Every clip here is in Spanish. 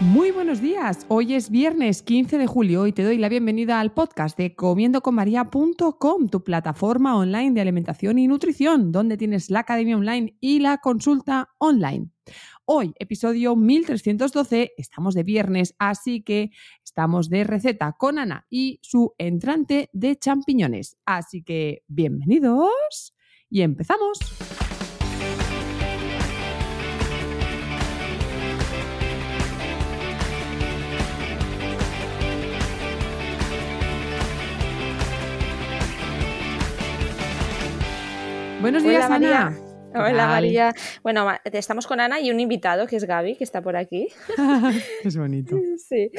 Muy buenos días. Hoy es viernes 15 de julio y te doy la bienvenida al podcast de comiendoconmaria.com, tu plataforma online de alimentación y nutrición, donde tienes la academia online y la consulta online. Hoy, episodio 1312, estamos de viernes, así que estamos de receta con Ana y su entrante de champiñones. Así que bienvenidos y empezamos. Buenos días, Hola, Ana. María. Hola? María. Bueno, estamos con Ana y un invitado que es Gaby, que está por aquí. es bonito. Sí.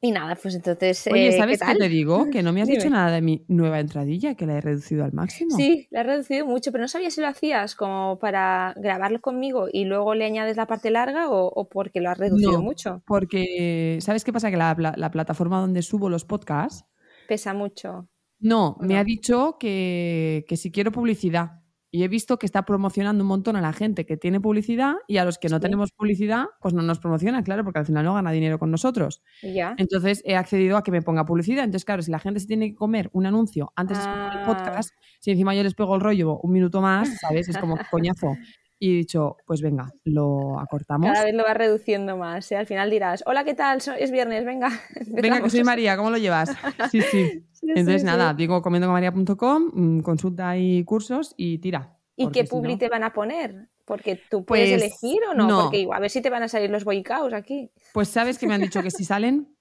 Y, nada, pues entonces. Oye, eh, ¿sabes ¿qué qué, te digo? Que no me has Dime. dicho nada de mi nueva entradilla, que la he reducido al máximo. Sí, la he reducido mucho, pero no sabía si lo hacías como para grabarlo conmigo y luego le añades la parte larga o, o porque lo has reducido No. mucho. Porque, ¿sabes qué pasa? Que la plataforma donde subo los podcasts, Pesa mucho. No, me ha dicho que, que si quiero publicidad. Y he visto que está promocionando un montón a la gente que tiene publicidad y a los que no Sí. tenemos publicidad, pues no nos promociona, claro, porque al final no gana dinero con nosotros. Ya. Entonces he accedido a que me ponga publicidad. Entonces, claro, si la gente se tiene que comer un anuncio antes de escuchar el Ah. podcast, si encima yo les pego el rollo un minuto más, ¿sabes? Es como coñazo. Y he dicho, pues venga, lo acortamos. Cada vez lo vas reduciendo más. ¿eh? Al final dirás, hola, ¿qué tal? Es viernes, venga. Venga, que empezamos". soy María, ¿cómo lo llevas? Sí, sí. Sí, Entonces, sí, nada, sí. digo comiendocomaria.com, mm, consulta y cursos y tira. ¿Y qué si no- publi te van a poner? Porque tú puedes Pues, elegir o no, no. porque a ver si te van a salir los boicaos aquí. Pues sabes que me han dicho que si salen,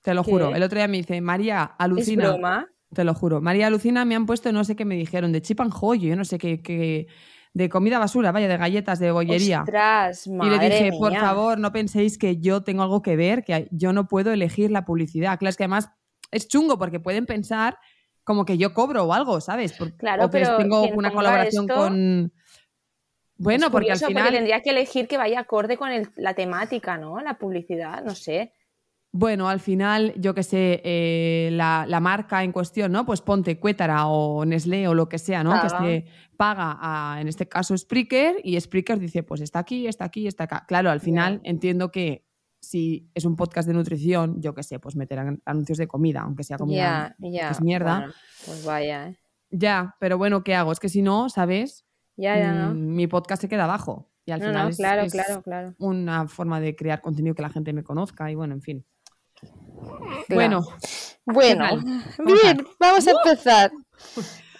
te lo ¿Qué? juro. El otro día me dice, María, Es alucina. broma. Te lo juro. María Alucina me han puesto, no sé qué me dijeron, de chip and yo no sé qué, qué- de comida basura, vaya, de galletas, de bollería. Ostras, y le dije, por favor, no penséis que yo tengo algo que ver, que yo no puedo elegir la publicidad. Claro, es que además es chungo porque pueden pensar como que yo cobro o algo, ¿sabes? Por- Claro, o que pero tengo una colaboración esto- con... Bueno, porque al final... tendría que elegir que vaya acorde con el- la temática, ¿no? La publicidad, no sé. Bueno, al final, yo que sé, eh, la, la marca en cuestión, ¿no? Pues ponte Cuétara o Nestlé o lo que sea, ¿no? Que Paga. se paga a, en este caso, Spreaker y Spreaker dice, pues está aquí, está aquí, está acá. Claro, al final entiendo que si es un podcast de nutrición, yo que sé, pues meterán anuncios de comida, aunque sea comida. Ya, ya. es mierda. Bueno, pues vaya, ¿eh? Ya, pero bueno, ¿qué hago? Es que si no, ¿sabes? Ya, ya, ¿no? Mm, Mi podcast se queda abajo. Y al No, final no, es- claro, es claro, claro. una forma de crear contenido que la gente me conozca y bueno, en fin. Bueno, Bueno, bien, vamos a empezar.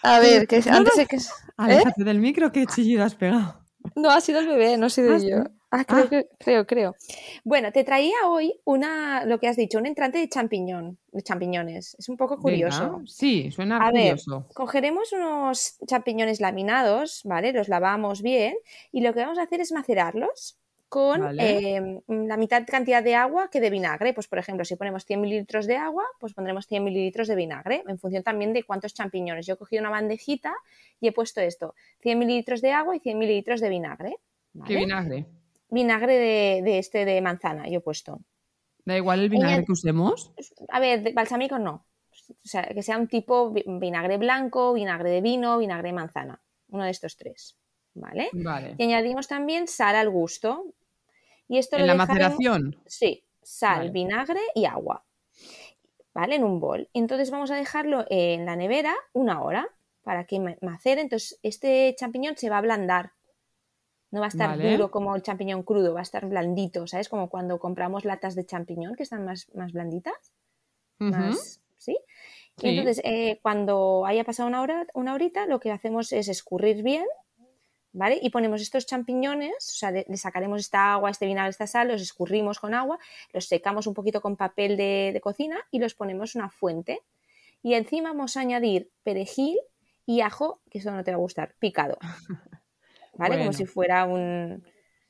A ver, que No, antes de que... Aléjate del micro, qué chillido has pegado. No, ha sido el bebé, no he sido Ah, yo. Ah, creo, Ah. que- creo, creo. Bueno, te traía hoy una, lo que has dicho, un entrante de champiñón, de champiñones. Es un poco curioso. Venga, Sí, suena A ver, curioso. cogeremos unos champiñones laminados, ¿vale? Los lavamos bien y lo que vamos a hacer es macerarlos con Vale. eh, la mitad cantidad de agua que de vinagre. Pues, por ejemplo, si ponemos 100 mililitros de agua, pues pondremos 100 mililitros de vinagre, en función también de cuántos champiñones. Yo he cogido una bandejita y he puesto esto, 100 mililitros de agua y 100 mililitros de vinagre. ¿vale? ¿Qué vinagre? Vinagre de, de este de manzana, yo he puesto. Da igual el vinagre que usemos. A ver, balsámico no. O sea, que sea un tipo vi- vinagre blanco, vinagre de vino, vinagre de manzana. Uno de estos tres. ¿Vale? Vale. Y añadimos también sal al gusto. Y esto En lo la maceración. Sí, sal, Vale. vinagre y agua. ¿Vale? En un bol. Entonces vamos a dejarlo en la nevera una hora para que ma- macere. Entonces este champiñón se va a ablandar. No va a estar Vale. duro como el champiñón crudo, va a estar blandito, ¿sabes? Como cuando compramos latas de champiñón que están más, más blanditas. Más, ¿sí? Entonces, eh, cuando haya pasado una hora, una horita, lo que hacemos es escurrir bien, ¿vale? Y ponemos estos champiñones, o sea, le, le sacaremos esta agua, este vinagre, esta sal, los escurrimos con agua, los secamos un poquito con papel de, de cocina y los ponemos en una fuente. Y encima vamos a añadir perejil y ajo, que eso no te va a gustar, picado. ¿Vale? Como si fuera un...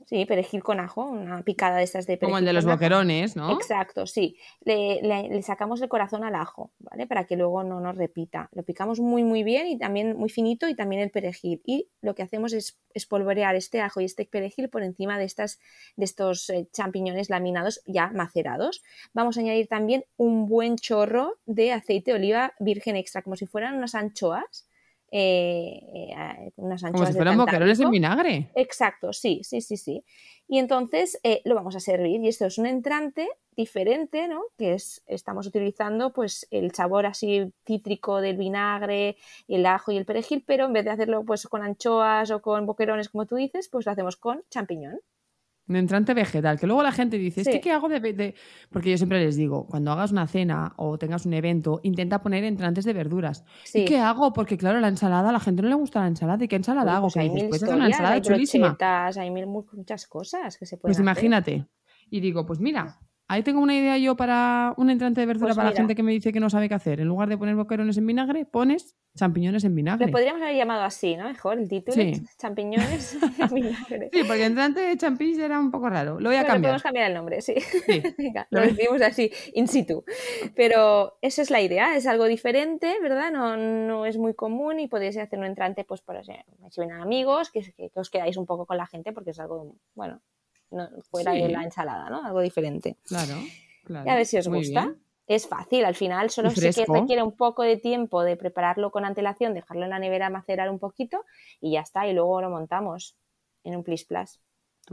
Sí, perejil con ajo, una picada de estas de perejil Como el de los boquerones, ¿no? Exacto, sí. Le, le- le sacamos el corazón al ajo, ¿vale? Para que luego no nos repita. Lo picamos muy, muy bien y también muy finito y también el perejil. Y lo que hacemos es espolvorear este ajo y este perejil por encima de, estas, de estos eh, champiñones laminados ya macerados. Vamos a añadir también un buen chorro de aceite de oliva virgen extra, como si fueran unas anchoas. Eh, eh, unas Como anchoas si del fueran boquerones en vinagre. Exacto, sí, sí, sí, sí. Y entonces eh, lo vamos a servir y esto es un entrante diferente, ¿no? Que es, estamos utilizando pues el sabor así cítrico del vinagre, el ajo y el perejil, pero en vez de hacerlo pues con anchoas o con boquerones como tú dices, pues lo hacemos con champiñón. Un entrante vegetal, que luego la gente dice, ¿es Sí. que qué hago de, de-?" Porque yo siempre les digo, cuando hagas una cena o tengas un evento, intenta poner entrantes de verduras. Sí. ¿Y qué hago? Porque claro, la ensalada, a la gente no le gusta la ensalada. ¿Y qué ensalada hago? pues Que hay mil una historias, ensalada hay chulísima. hay mil, mu- muchas cosas que se pueden Pues hacer. imagínate. Y digo, pues mira, ahí tengo una idea yo para un entrante de verdura Pues para la gente que me dice que no sabe qué hacer. En lugar de poner boquerones en vinagre, pones champiñones en vinagre. Lo podríamos haber llamado así, ¿no? Mejor el título, Sí. champiñones en vinagre. Sí, porque entrante de champiñones era un poco raro. Lo voy a cambiar. podemos cambiar el nombre, sí. Sí. Venga, Lo decimos así, in situ. Pero esa es la idea, es algo diferente, ¿verdad? No, no es muy común y podéis hacer un entrante, pues, por ejemplo, si vienen amigos, que, que- que os quedáis un poco con la gente porque es algo, bueno, no, fuera Sí. de la ensalada, ¿no? Algo diferente. Claro, claro. Y a ver si os Muy gusta. bien. Es fácil, al final solo sí que requiere un poco de tiempo de prepararlo con antelación, dejarlo en la nevera macerar un poquito y ya está, y luego lo montamos en un plis plas.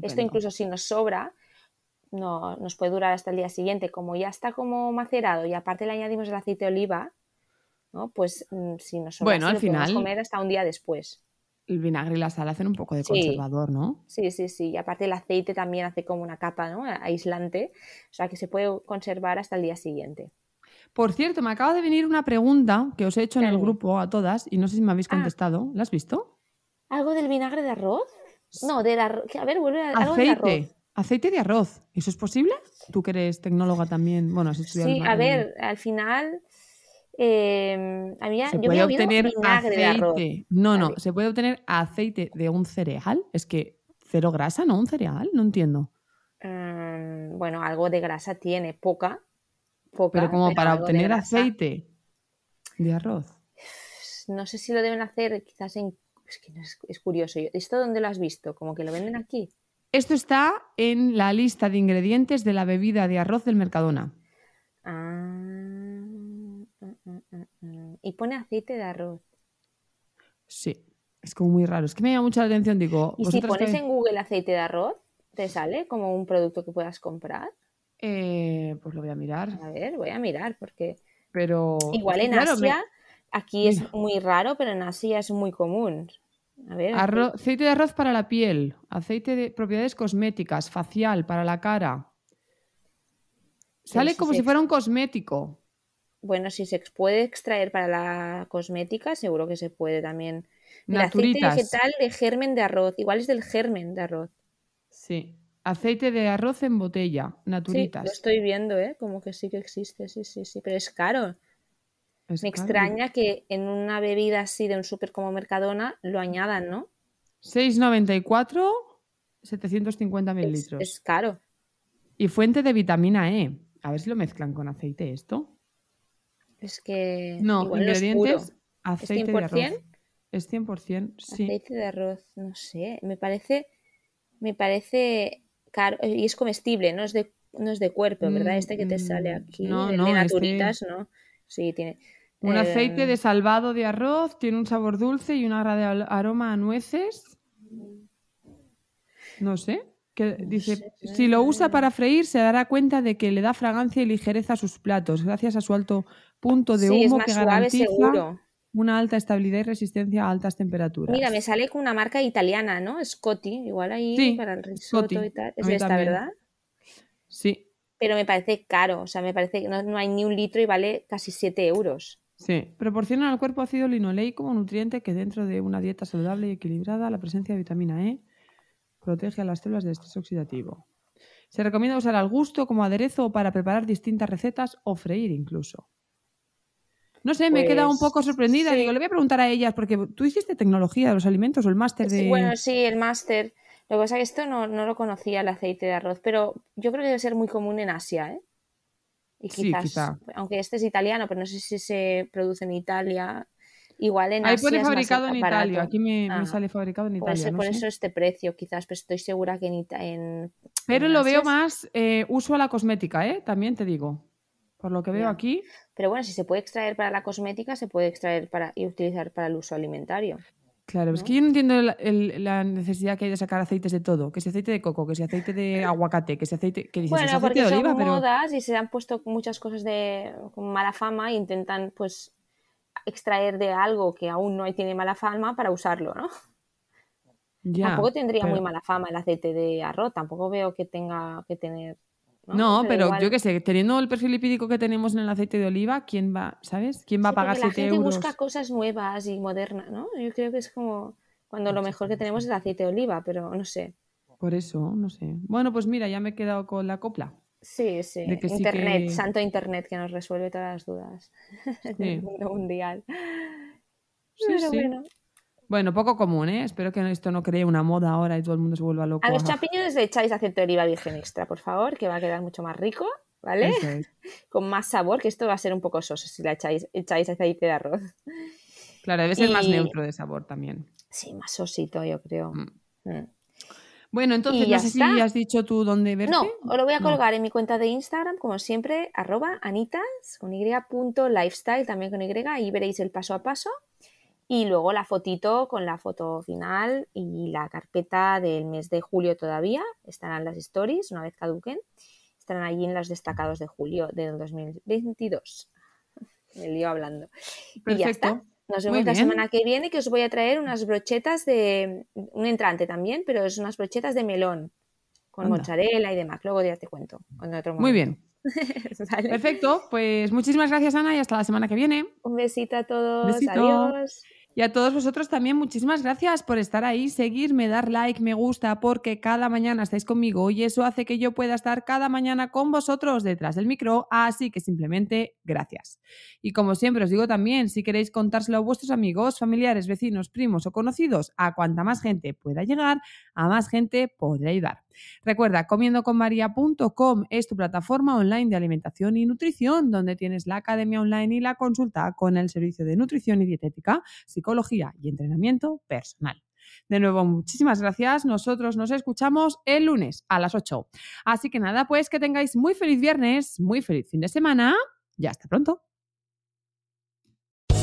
Esto incluso si nos sobra, no, nos puede durar hasta el día siguiente. Como ya está como macerado y aparte le añadimos el aceite de oliva, ¿no? pues mm, si nos sobra, Bueno, al lo podemos final- comer hasta un día después. El vinagre y la sal hacen un poco de Sí. conservador, ¿no? Sí, sí, sí. Y aparte el aceite también hace como una capa ¿no? aislante, o sea que se puede conservar hasta el día siguiente. Por cierto, me acaba de venir una pregunta que os he hecho en el grupo a todas y no sé si me habéis Ah. contestado. ¿La has visto? ¿Algo del vinagre de arroz? No, del arroz. A ver, vuelve a algo del arroz. Aceite. Aceite de arroz. ¿Eso es posible? Tú que eres tecnóloga también. Bueno, has estudiado. Sí, a ver, al final. Eh, a mí ya- Se yo puede obtener vinagre de arroz. aceite. No, no, Vale. se puede obtener aceite de un cereal. Es que cero grasa, ¿no? Un cereal, no entiendo. Mm, bueno, algo de grasa tiene, poca. poca Pero como para de obtener aceite de arroz. No sé si lo deben hacer quizás en. Es que es, es curioso. ¿Esto dónde lo has visto? ¿Como que lo venden aquí? Esto está en la lista de ingredientes de la bebida de arroz del Mercadona. Ah. Y pone aceite de arroz. Sí, es como muy raro. Es que me llama mucho la atención. Digo, Y si pones que- en Google aceite de arroz, ¿te sale como un producto que puedas comprar? Eh, pues lo voy a mirar. A ver, voy a mirar porque Pero. igual en claro, me- Asia, aquí es muy raro, pero en Asia es muy común. A ver, Arro- aceite de arroz para la piel, aceite de propiedades cosméticas, facial, para la cara. Sale como si fuera un cosmético. Bueno, si se puede extraer para la cosmética, seguro que se puede también. Mira, aceite vegetal de germen de arroz. Igual es del germen de arroz. Sí. Aceite de arroz en botella, Sí, naturitas. lo estoy viendo, ¿eh? Como que sí que existe, sí, sí, sí. Pero es caro. Es Me caro. extraña que en una bebida así de un súper como Mercadona lo añadan, ¿no? 6,94, 750 Es, mililitros. es caro. Y fuente de vitamina E. A ver si lo mezclan con aceite esto. Es que No, igual no es ingredientes, puro. aceite de 100%? arroz. Es 100%, sí. Aceite de arroz, no sé. Me parece, me parece caro. Y es comestible, no es de, no es de cuerpo, ¿verdad? Mm, Este que te sale mm, aquí. no, no, de este- naturitas, ¿no? Sí, tiene. Un eh, aceite de salvado de arroz, tiene un sabor dulce y un aroma a nueces. No sé. Que dice, si lo usa para freír, se dará cuenta de que le da fragancia y ligereza a sus platos, gracias a su alto punto de humo que garantiza seguro. una alta estabilidad y resistencia a altas temperaturas. Mira, me sale con una marca italiana, ¿no? Scotty, igual ahí Sí, para el risotto y tal. Es esta, también. ¿verdad? Sí, pero me parece caro. O sea, me parece que no, no hay ni un litro y vale casi 7 euros. Sí, proporcionan al cuerpo ácido linoleico como nutriente que dentro de una dieta saludable y equilibrada, la presencia de vitamina E protege a las células del estrés oxidativo. Se recomienda usar al gusto como aderezo o para preparar distintas recetas o freír incluso. No sé, me he quedado un Pues, poco sorprendida. sí. Digo, le voy a preguntar a ellas, porque tú hiciste tecnología de los alimentos o el máster de... Sí, bueno, sí, el máster. Lo que pasa es que esto no, no lo conocía el aceite de arroz, pero yo creo que debe ser muy común en Asia, ¿eh? Y Sí, quizás, quizá. aunque este es italiano, pero no sé si se produce en Italia. Igual en Ahí Asia pone es más fabricado en barato. Italia. Aquí me, me sale fabricado en Italia. ser no por sé. eso este precio, quizás, pero estoy segura que en, Ita- en Pero en lo Asia veo más eh, uso a la cosmética, ¿eh? También te digo. Por lo que veo aquí. Pero bueno, si se puede extraer para la cosmética, se puede extraer para y utilizar para el uso alimentario. Claro, es que yo no entiendo el- el- la necesidad que hay de sacar aceites de todo. Que si aceite de coco, que si aceite de aguacate, que si aceite... ¿Qué dices? Es Bueno, aceite porque de son oliva, pero... modas y se han puesto muchas cosas de con mala fama e intentan pues extraer de algo que aún no tiene mala fama para usarlo, ¿no? Ya, tampoco tendría pero- muy mala fama el aceite de arroz, tampoco veo que tenga que tener. No, No, pero yo qué sé, teniendo el perfil lipídico que tenemos en el aceite de oliva, ¿quién va, ¿sabes? ¿Quién va a Sí, porque pagar la 7 gente euros? busca cosas nuevas y modernas, ¿no? Yo creo que es como cuando lo mejor que tenemos es el aceite de oliva, pero no sé. Por eso, no sé. Bueno, pues mira, ya me he quedado con la copla. Sí, sí. De que sí Internet, que- santo Internet que nos resuelve todas las dudas Sí. del mundo mundial. Sí, Pero bueno. Bueno, poco común, ¿eh? Espero que esto no cree una moda ahora y todo el mundo se vuelva loco. A los champiñones le echáis aceite de oliva virgen extra, por favor, que va a quedar mucho más rico, ¿vale? es. Con más sabor, que esto va a ser un poco soso si le echáis, echáis aceite de arroz. Claro, debe ser más neutro de sabor también. Sí, más sosito, yo creo. Mm. Mm. Bueno, entonces Y no ya sé está. si has dicho tú dónde verte. No, os lo voy a No. colgar en mi cuenta de Instagram, como siempre, arroba anitas, con y, punto lifestyle, también con y, y veréis el paso a paso. Y luego la fotito con la foto final y la carpeta del mes de julio todavía. Estarán las stories, una vez caduquen. Estarán allí en los destacados de julio del 2022. Me lío hablando. Y ya está. Nos vemos la semana que viene que os voy a traer unas brochetas de un entrante también, pero es unas brochetas de melón con Anda. mozzarella y demás. Luego ya te cuento. en otro Muy bien. Vale. Perfecto. Pues muchísimas gracias, Ana, y hasta la semana que viene. Un besito a todos. Besito. Adiós. Y a todos vosotros también muchísimas gracias por estar ahí, seguirme, dar like, me gusta, porque cada mañana estáis conmigo y eso hace que yo pueda estar cada mañana con vosotros detrás del micro, así que simplemente gracias. Y como siempre os digo también, si queréis contárselo a vuestros amigos, familiares, vecinos, primos o conocidos, a cuanta más gente pueda llegar, a más gente podré ayudar. Recuerda, comiendoconmaria.com es tu plataforma online de alimentación y nutrición, donde tienes la academia online y la consulta con el servicio de nutrición y dietética, psicología y entrenamiento personal. De nuevo, muchísimas gracias. Nosotros nos escuchamos el lunes a las 8. Así que nada, pues que tengáis muy feliz viernes, muy feliz fin de semana y hasta pronto.